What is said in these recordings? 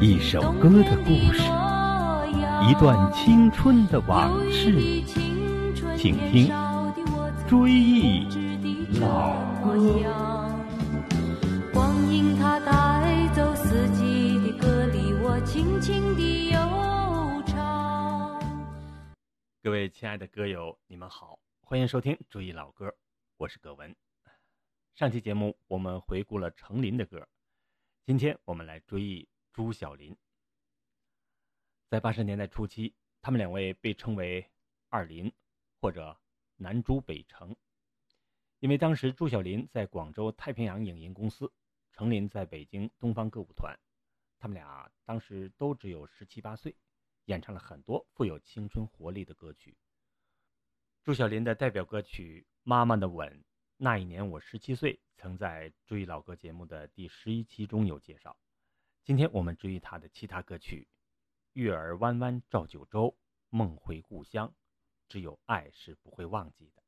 一首歌的故事，一段青春的往事，请听《追忆老歌》。光阴它带走四季的歌里，我轻轻地悠唱。各位亲爱的歌友，你们好，欢迎收听《追忆老歌》，我是葛文。上期节目我们回顾了程琳的歌，今天我们来追忆朱晓琳。在八十年代初期，他们两位被称为“二林”或者“南朱北程”，因为当时朱晓琳在广州太平洋影音公司，程琳在北京东方歌舞团，他们俩当时都只有十七八岁，演唱了很多富有青春活力的歌曲。朱晓琳的代表歌曲《妈妈的吻》。那一年我十七岁，曾在《追忆老歌》节目的第十一期中有介绍。今天我们追忆他的其他歌曲，《月儿弯弯照九州》，《梦回故乡》，只有爱是不会忘记的。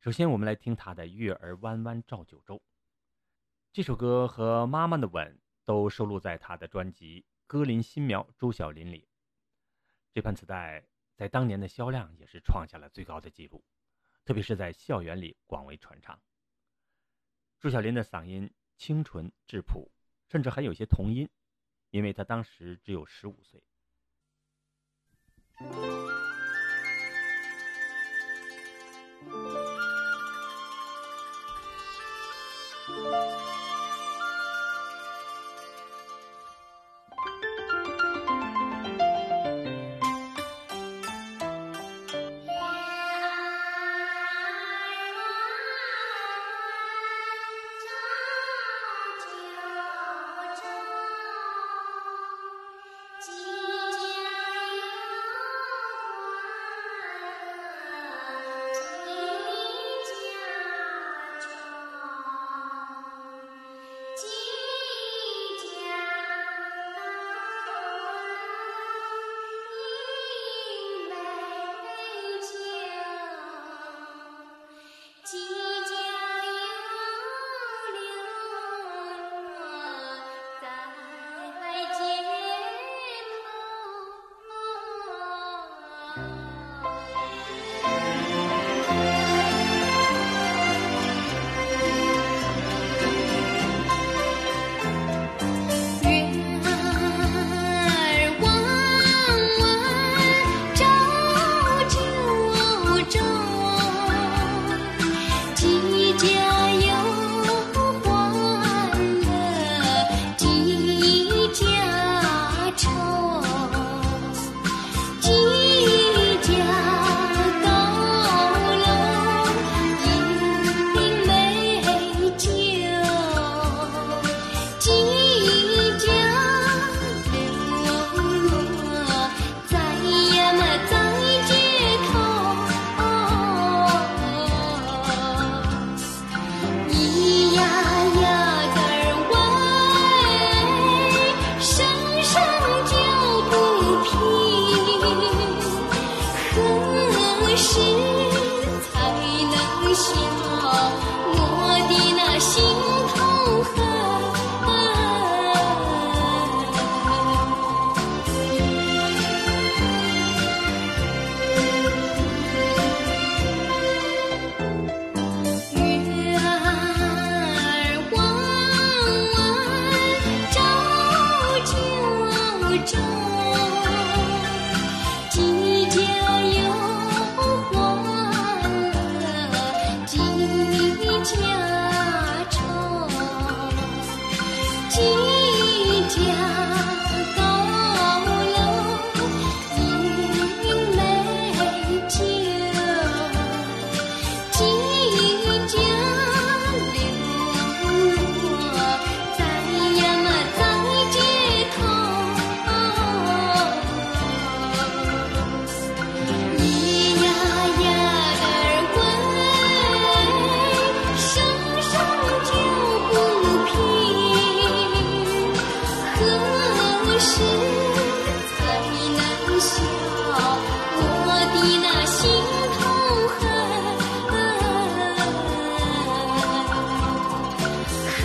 首先，我们来听他的《月儿弯弯照九州》。这首歌和《妈妈的吻》都收录在他的专辑《歌林新苗朱晓琳》里。这盘磁带在当年的销量也是创下了最高的纪录。特别是在校园里广为传唱。朱晓琳的嗓音清纯质朴，甚至还有些童音，因为他当时只有十五岁。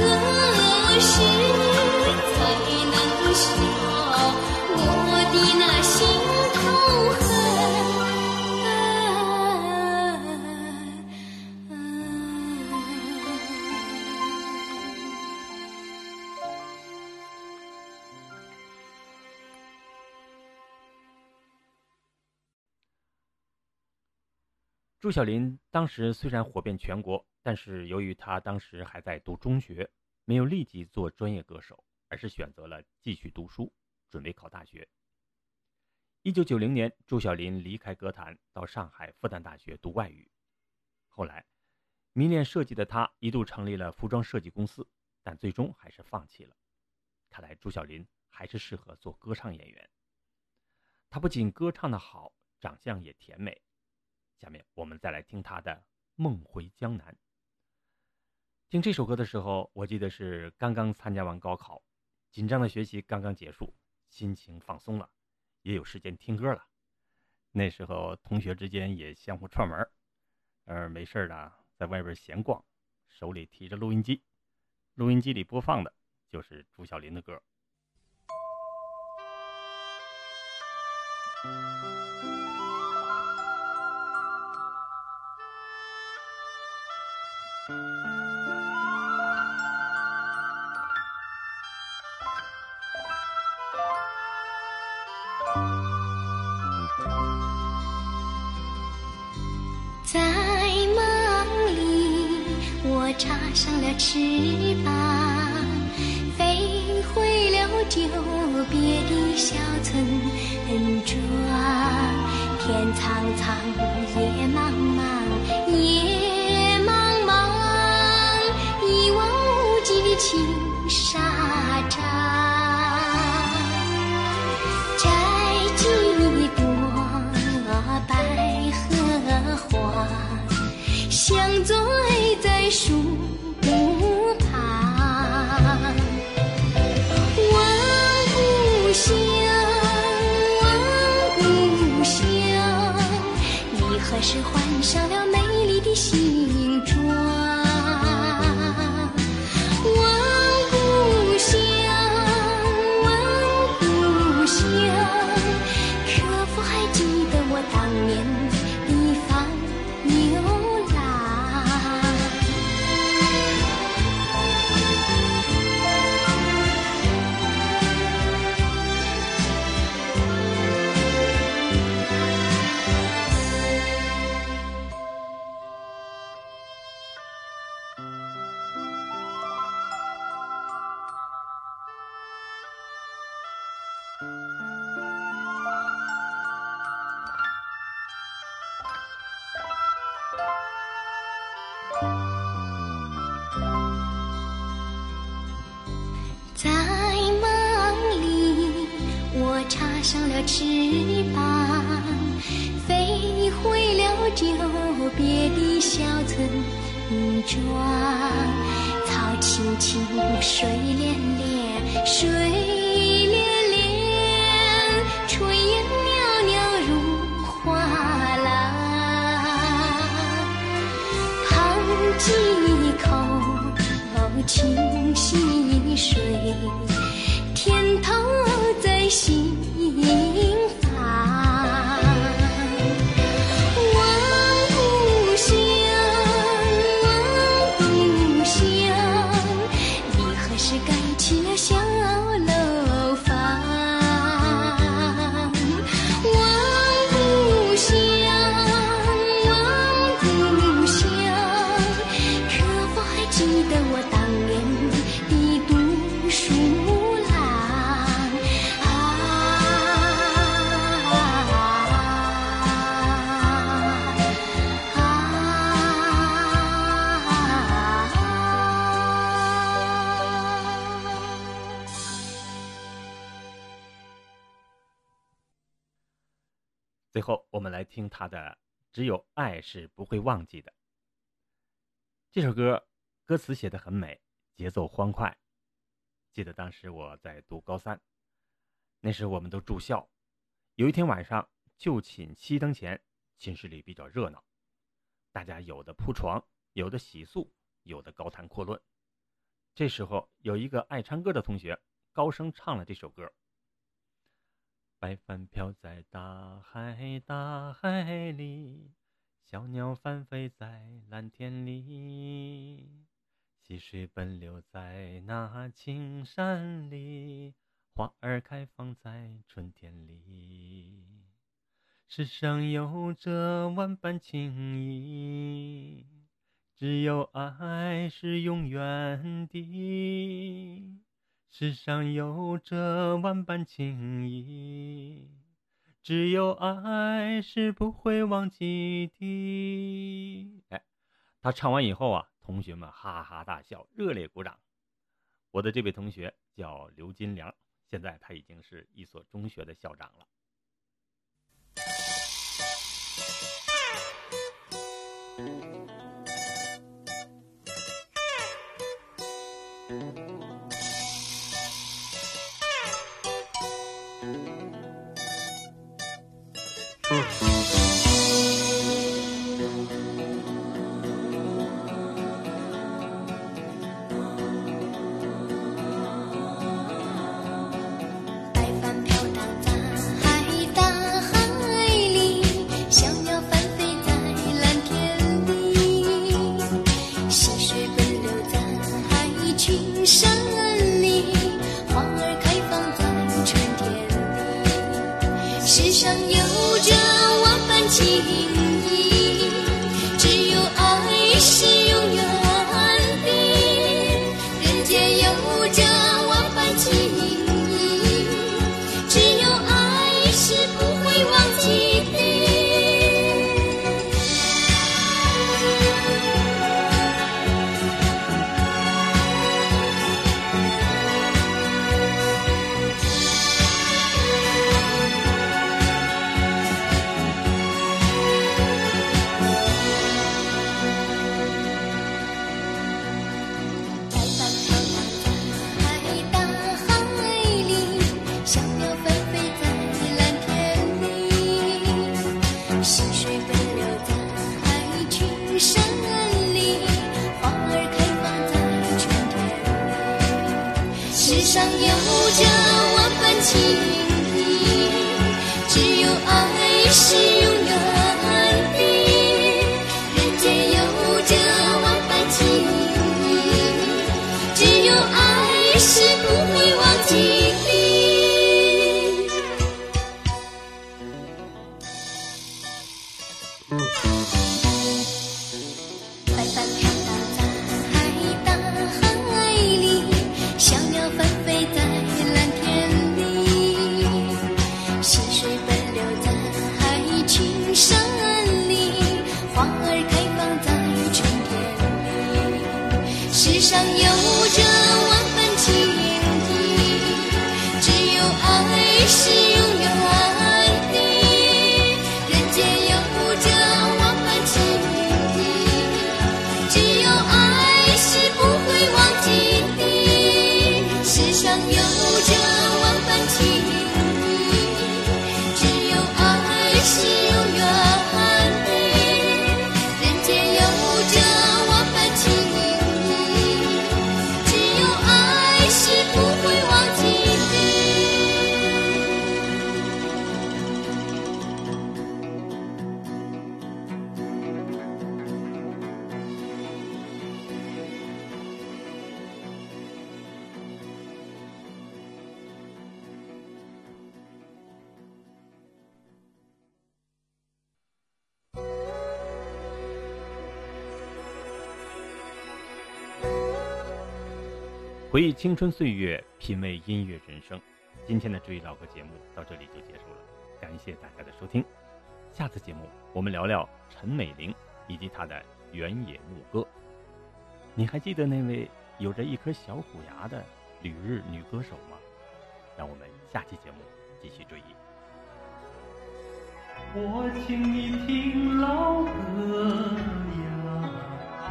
何时朱晓林当时虽然火遍全国，但是由于他当时还在读中学，没有立即做专业歌手，而是选择了继续读书，准备考大学。一九九零年，朱晓林离开歌坛，到上海复旦大学读外语。后来，迷恋设计的他一度成立了服装设计公司，但最终还是放弃了。看来朱晓林还是适合做歌唱演员。他不仅歌唱的好，长相也甜美。下面我们再来听他的《梦回江南》。听这首歌的时候，我记得是刚刚参加完高考，紧张的学习刚刚结束，心情放松了，也有时间听歌了。那时候同学之间也相互串门呃，没事的在外边闲逛，手里提着录音机，录音机里播放的就是朱晓林的歌。在梦里，我插上了翅膀，飞回了久别的小村庄。天苍苍，野茫茫，野茫茫，一望无际的青山相醉在树旁。望故乡，望故乡，你何时换上了美丽的新装？望故乡，望故乡，翅膀，飞回了久别的小村庄。草青青，水连连，水听他的《只有爱是不会忘记的》。这首歌歌词写得很美，节奏欢快。记得当时我在读高三，那时我们都住校，有一天晚上就寝熄灯前，寝室里比较热闹，大家有的铺床，有的洗漱，有的高谈阔论。这时候有一个爱唱歌的同学高声唱了这首歌。白帆飘在大海，大海里，小鸟翻飞在蓝天里，溪水奔流在那青山里，花儿开放在春天里。世上有着万般情意，只有爱是永远的。世上有着万般情谊，只有爱是不会忘记的。哎，他唱完以后啊，同学们哈哈大笑，热烈鼓掌。我的这位同学叫刘金良，现在他已经是一所中学的校长了。是回忆青春岁月，品味音乐人生。今天的追忆老歌节目到这里就结束了，感谢大家的收听。下次节目我们聊聊陈美玲以及她的原野牧歌。你还记得那位有着一颗小虎牙的旅日女歌手吗？让我们下期节目继续追忆。我请你听老歌呀，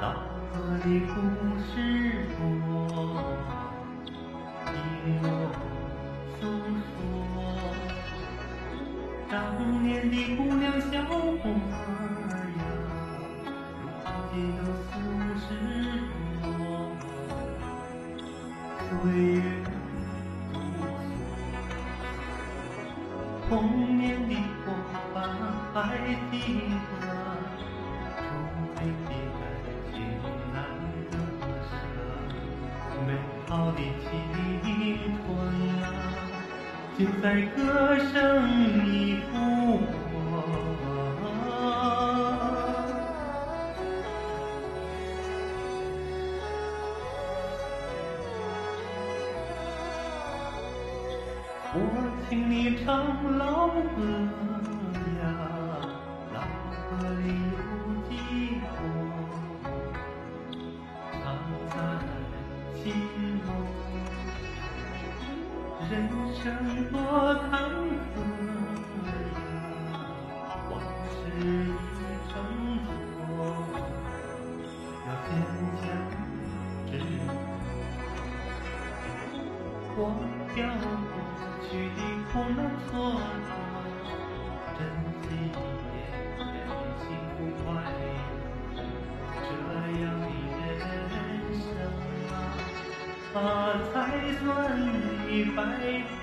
老歌的故事多，听我诉说当年的姑娘小伙。在歌声明，白。